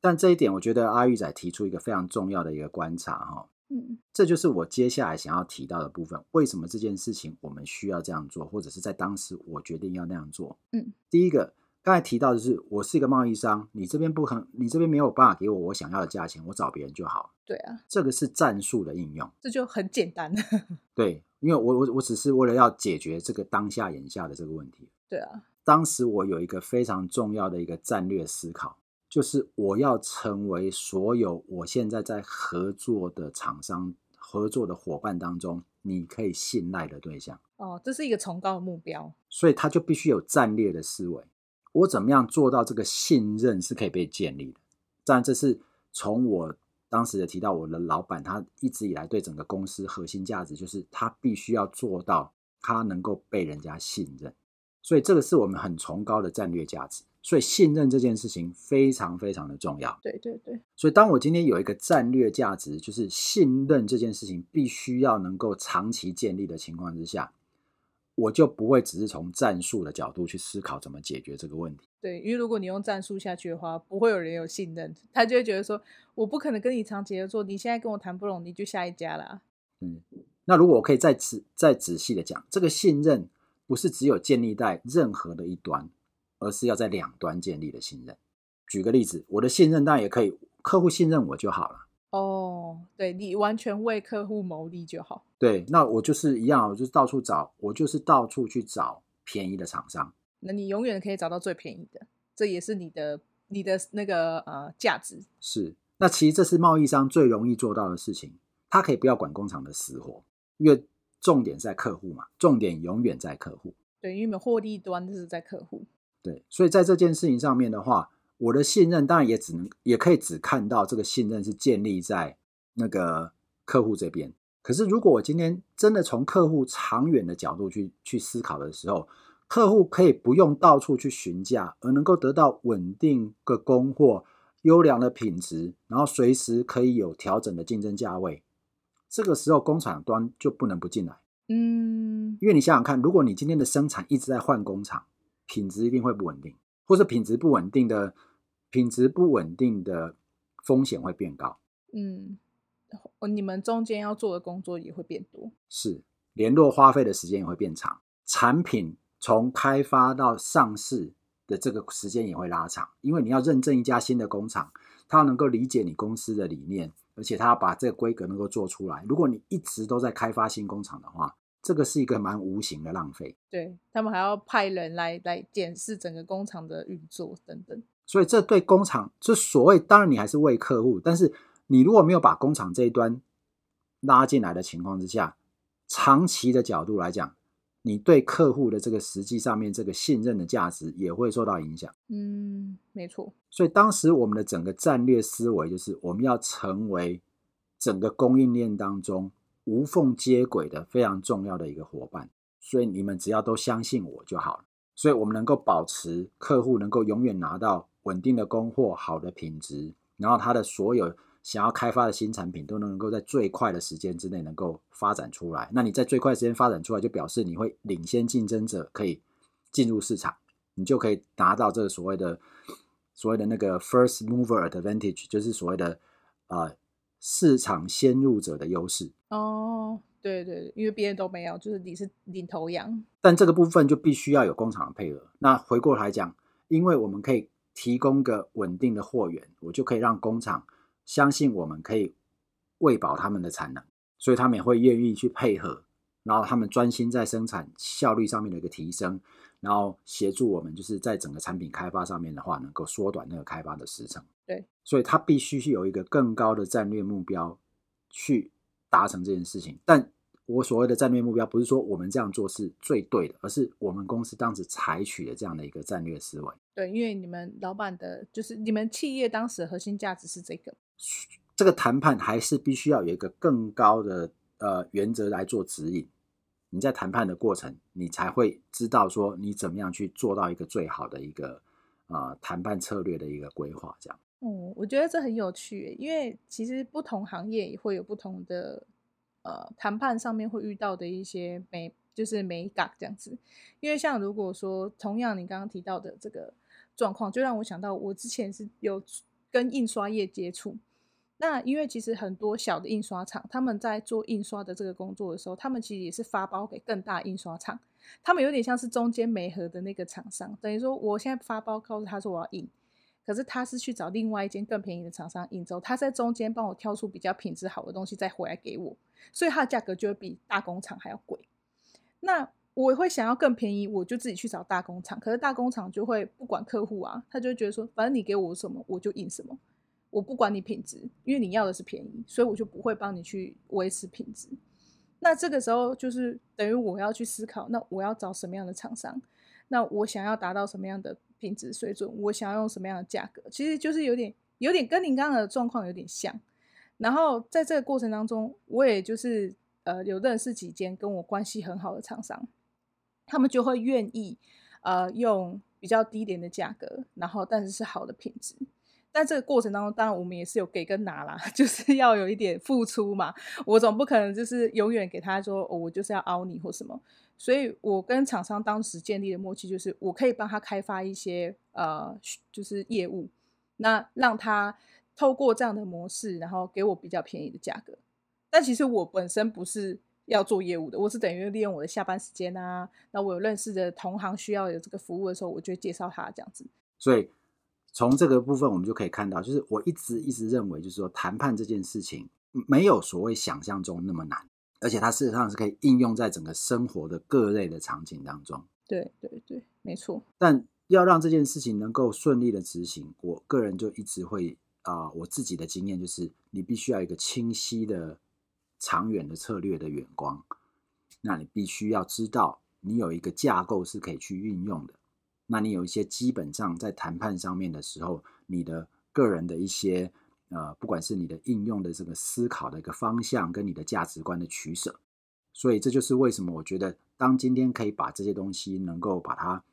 但这一点我觉得阿玉仔提出一个非常重要的一个观察哈，嗯，这就是我接下来想要提到的部分。为什么这件事情我们需要这样做，或者是在当时我决定要那样做？嗯，第一个。刚才提到的是，我是一个贸易商，你这边不可，你这边没有办法给我我想要的价钱，我找别人就好。对啊，这个是战术的应用，这就很简单。对，因为我我我只是为了要解决这个当下眼下的这个问题。对啊，当时我有一个非常重要的一个战略思考，就是我要成为所有我现在在合作的厂商、合作的伙伴当中，你可以信赖的对象。哦，这是一个崇高的目标，所以他就必须有战略的思维。我怎么样做到这个信任是可以被建立的？当然，这是从我当时也提到，我的老板他一直以来对整个公司核心价值就是他必须要做到他能够被人家信任，所以这个是我们很崇高的战略价值。所以信任这件事情非常非常的重要。对对对。所以当我今天有一个战略价值，就是信任这件事情必须要能够长期建立的情况之下。我就不会只是从战术的角度去思考怎么解决这个问题。对，因为如果你用战术下去的话，不会有人有信任，他就会觉得说，我不可能跟你长期合作，你现在跟我谈不拢，你就下一家啦。嗯，那如果我可以再仔再仔细的讲，这个信任不是只有建立在任何的一端，而是要在两端建立的信任。举个例子，我的信任当然也可以，客户信任我就好了。哦，对，你完全为客户谋利就好。对，那我就是一样，我就是到处找，我就是到处去找便宜的厂商。那你永远可以找到最便宜的，这也是你的你的那个呃价值。是，那其实这是贸易商最容易做到的事情，他可以不要管工厂的死活，因为重点在客户嘛，重点永远在客户。对，因为获利端就是在客户。对，所以在这件事情上面的话。我的信任当然也只能，也可以只看到这个信任是建立在那个客户这边。可是，如果我今天真的从客户长远的角度去去思考的时候，客户可以不用到处去询价，而能够得到稳定的供货、优良的品质，然后随时可以有调整的竞争价位。这个时候，工厂端就不能不进来。嗯，因为你想想看，如果你今天的生产一直在换工厂，品质一定会不稳定，或是品质不稳定的。品质不稳定的风险会变高，嗯，你们中间要做的工作也会变多，是联络花费的时间也会变长，产品从开发到上市的这个时间也会拉长，因为你要认证一家新的工厂，他要能够理解你公司的理念，而且他要把这个规格能够做出来。如果你一直都在开发新工厂的话，这个是一个蛮无形的浪费。对，他们还要派人来来检视整个工厂的运作等等。所以这对工厂，就所谓当然你还是为客户，但是你如果没有把工厂这一端拉进来的情况之下，长期的角度来讲，你对客户的这个实际上面这个信任的价值也会受到影响。嗯，没错。所以当时我们的整个战略思维就是，我们要成为整个供应链当中无缝接轨的非常重要的一个伙伴。所以你们只要都相信我就好了。所以我们能够保持客户能够永远拿到稳定的供货、好的品质，然后他的所有。想要开发的新产品都能够在最快的时间之内能够发展出来，那你在最快时间发展出来，就表示你会领先竞争者，可以进入市场，你就可以达到这个所谓的所谓的那个 first mover advantage，就是所谓的呃市场先入者的优势。哦，对对，因为别人都没有，就是你是领头羊。但这个部分就必须要有工厂的配合。那回过来讲，因为我们可以提供个稳定的货源，我就可以让工厂。相信我们可以喂饱他们的产能，所以他们也会愿意去配合，然后他们专心在生产效率上面的一个提升，然后协助我们就是在整个产品开发上面的话，能够缩短那个开发的时程。对，所以它必须是有一个更高的战略目标去达成这件事情。但我所谓的战略目标，不是说我们这样做是最对的，而是我们公司当时采取的这样的一个战略思维。对，因为你们老板的，就是你们企业当时的核心价值是这个。这个谈判还是必须要有一个更高的呃原则来做指引。你在谈判的过程，你才会知道说你怎么样去做到一个最好的一个呃谈判策略的一个规划。这样，嗯，我觉得这很有趣，因为其实不同行业也会有不同的呃谈判上面会遇到的一些美，就是美感这样子。因为像如果说同样你刚刚提到的这个状况，就让我想到我之前是有跟印刷业接触。那因为其实很多小的印刷厂，他们在做印刷的这个工作的时候，他们其实也是发包给更大印刷厂，他们有点像是中间媒合的那个厂商，等于说我现在发包告诉他说我要印，可是他是去找另外一间更便宜的厂商印之后，他在中间帮我挑出比较品质好的东西再回来给我，所以它的价格就会比大工厂还要贵。那我会想要更便宜，我就自己去找大工厂，可是大工厂就会不管客户啊，他就觉得说，反正你给我什么我就印什么。我不管你品质，因为你要的是便宜，所以我就不会帮你去维持品质。那这个时候就是等于我要去思考，那我要找什么样的厂商？那我想要达到什么样的品质水准？我想要用什么样的价格？其实就是有点有点跟您刚刚的状况有点像。然后在这个过程当中，我也就是呃有认识几间跟我关系很好的厂商，他们就会愿意呃用比较低廉的价格，然后但是是好的品质。在这个过程当中，当然我们也是有给跟拿啦，就是要有一点付出嘛。我总不可能就是永远给他说，哦，我就是要凹你或什么。所以我跟厂商当时建立的默契就是，我可以帮他开发一些呃，就是业务，那让他透过这样的模式，然后给我比较便宜的价格。但其实我本身不是要做业务的，我是等于利用我的下班时间啊，那我有认识的同行需要有这个服务的时候，我就会介绍他这样子。所以。从这个部分，我们就可以看到，就是我一直一直认为，就是说谈判这件事情没有所谓想象中那么难，而且它事实上是可以应用在整个生活的各类的场景当中。对对对，没错。但要让这件事情能够顺利的执行，我个人就一直会啊、呃，我自己的经验就是，你必须要有一个清晰的、长远的策略的眼光。那你必须要知道，你有一个架构是可以去运用的。那你有一些基本上在谈判上面的时候，你的个人的一些呃，不管是你的应用的这个思考的一个方向，跟你的价值观的取舍，所以这就是为什么我觉得，当今天可以把这些东西能够把它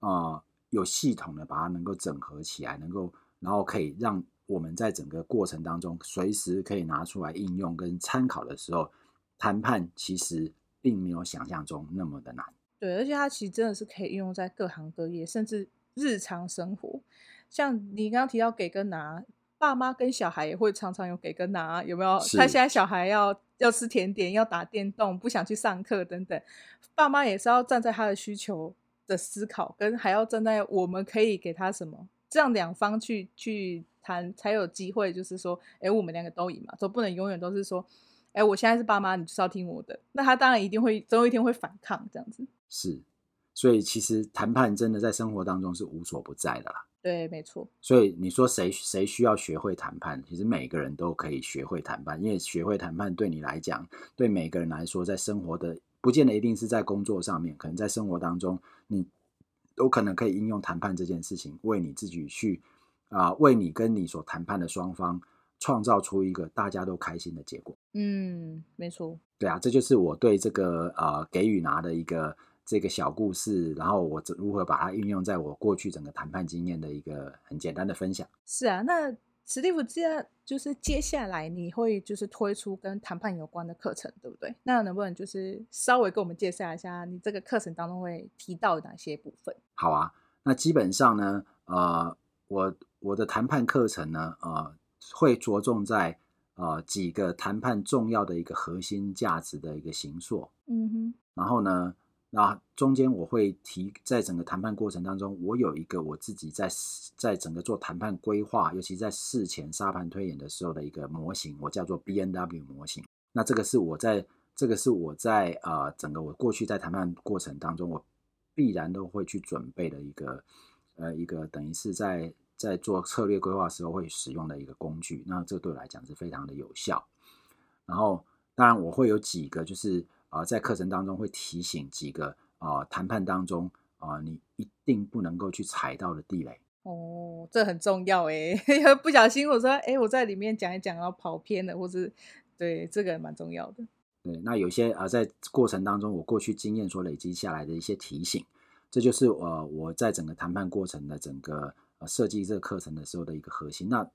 啊、呃、有系统的把它能够整合起来，能够然后可以让我们在整个过程当中随时可以拿出来应用跟参考的时候，谈判其实并没有想象中那么的难。对，而且它其实真的是可以应用在各行各业，甚至日常生活。像你刚刚提到给跟拿，爸妈跟小孩也会常常有给跟拿，有没有？他现在小孩要要吃甜点，要打电动，不想去上课等等，爸妈也是要站在他的需求的思考，跟还要站在我们可以给他什么，这样两方去去谈，才有机会，就是说，哎，我们两个都赢嘛，都不能永远都是说，哎，我现在是爸妈，你就是要听我的，那他当然一定会总有一天会反抗这样子。是，所以其实谈判真的在生活当中是无所不在的啦。对，没错。所以你说谁谁需要学会谈判？其实每个人都可以学会谈判，因为学会谈判对你来讲，对每个人来说，在生活的不不见得一定是在工作上面，可能在生活当中，你都可能可以应用谈判这件事情，为你自己去啊、呃，为你跟你所谈判的双方创造出一个大家都开心的结果。嗯，没错。对啊，这就是我对这个呃给与拿的一个这个小故事，然后我如何把它运用在我过去整个谈判经验的一个很简单的分享。是啊，那。史蒂夫，这样就是接下来你会就是推出跟谈判有关的课程，对不对？那能不能就是稍微给我们介绍一下，你这个课程当中会提到哪些部分？好啊，那基本上呢，呃，我我的谈判课程呢，呃，会着重在呃几个谈判重要的一个核心价值的一个形塑。嗯哼，然后呢，那中间我会提，在整个谈判过程当中，我有一个我自己在在整个做谈判规划，尤其在事前沙盘推演的时候的一个模型，我叫做 B N W 模型。那这个是我在这个是我在呃整个我过去在谈判过程当中，我必然都会去准备的一个呃一个等于是在在做策略规划时候会使用的一个工具。那这对我来讲是非常的有效。然后当然我会有几个就是。啊、呃，在课程当中会提醒几个啊、呃，谈判当中啊、呃，你一定不能够去踩到的地雷。哦，这很重要哎，不小心我说哎，我在里面讲一讲，然后跑偏了，或是对这个蛮重要的。对，那有些啊、呃，在过程当中，我过去经验所累积下来的一些提醒，这就是呃，我在整个谈判过程的整个呃设计这个课程的时候的一个核心。那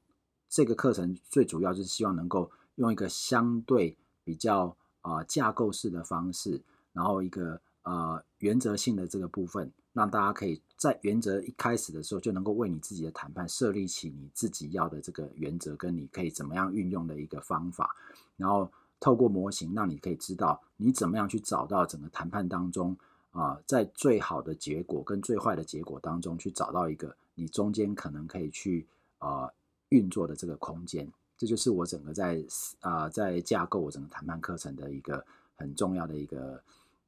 这个课程最主要就是希望能够用一个相对比较。啊、架构式的方式，然后一个呃原则性的这个部分，让大家可以在原则一开始的时候就能够为你自己的谈判设立起你自己要的这个原则，跟你可以怎么样运用的一个方法，然后透过模型，让你可以知道你怎么样去找到整个谈判当中啊、在最好的结果跟最坏的结果当中去找到一个你中间可能可以去啊、运作的这个空间。这就是我整个在啊、在架构我整个谈判课程的一个很重要的一个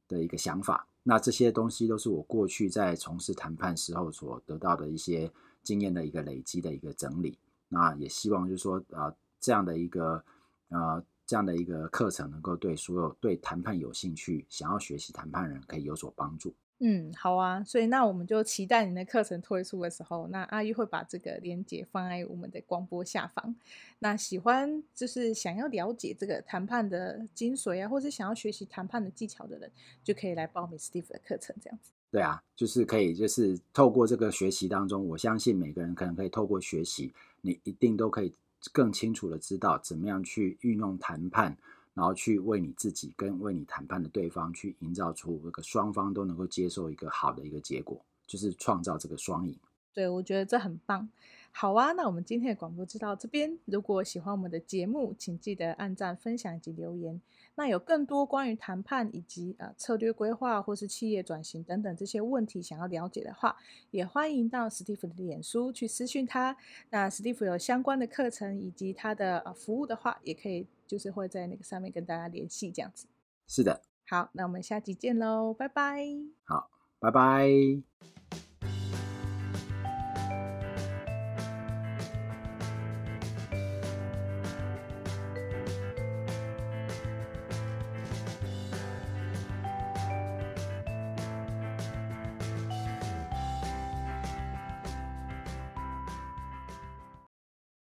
的一个想法。那这些东西都是我过去在从事谈判时候所得到的一些经验的一个累积的一个整理。那也希望就是说啊、这样的一个呃这样的一个课程能够对所有对谈判有兴趣、想要学习谈判人可以有所帮助。嗯，好啊，所以那我们就期待你的课程推出的时候，那阿玉会把这个链接放在我们的广播下方。那喜欢就是想要了解这个谈判的精髓啊，或是想要学习谈判的技巧的人，就可以来报名 Steve 的课程，这样子。对啊，就是可以，就是透过这个学习当中，我相信每个人可能可以透过学习，你一定都可以更清楚的知道怎么样去运用谈判。然后去为你自己跟为你谈判的对方去营造出一个双方都能够接受一个好的一个结果，就是创造这个双赢。对，我觉得这很棒。好啊，那我们今天的广播就到这边。如果喜欢我们的节目，请记得按赞、分享以及留言。那有更多关于谈判以及呃策略规划或是企业转型等等这些问题想要了解的话，也欢迎到史蒂夫的脸书去私讯他。那史蒂夫有相关的课程以及他的呃服务的话，也可以就是会在那个上面跟大家联系这样子。是的。好，那我们下集见喽，拜拜。好，拜拜。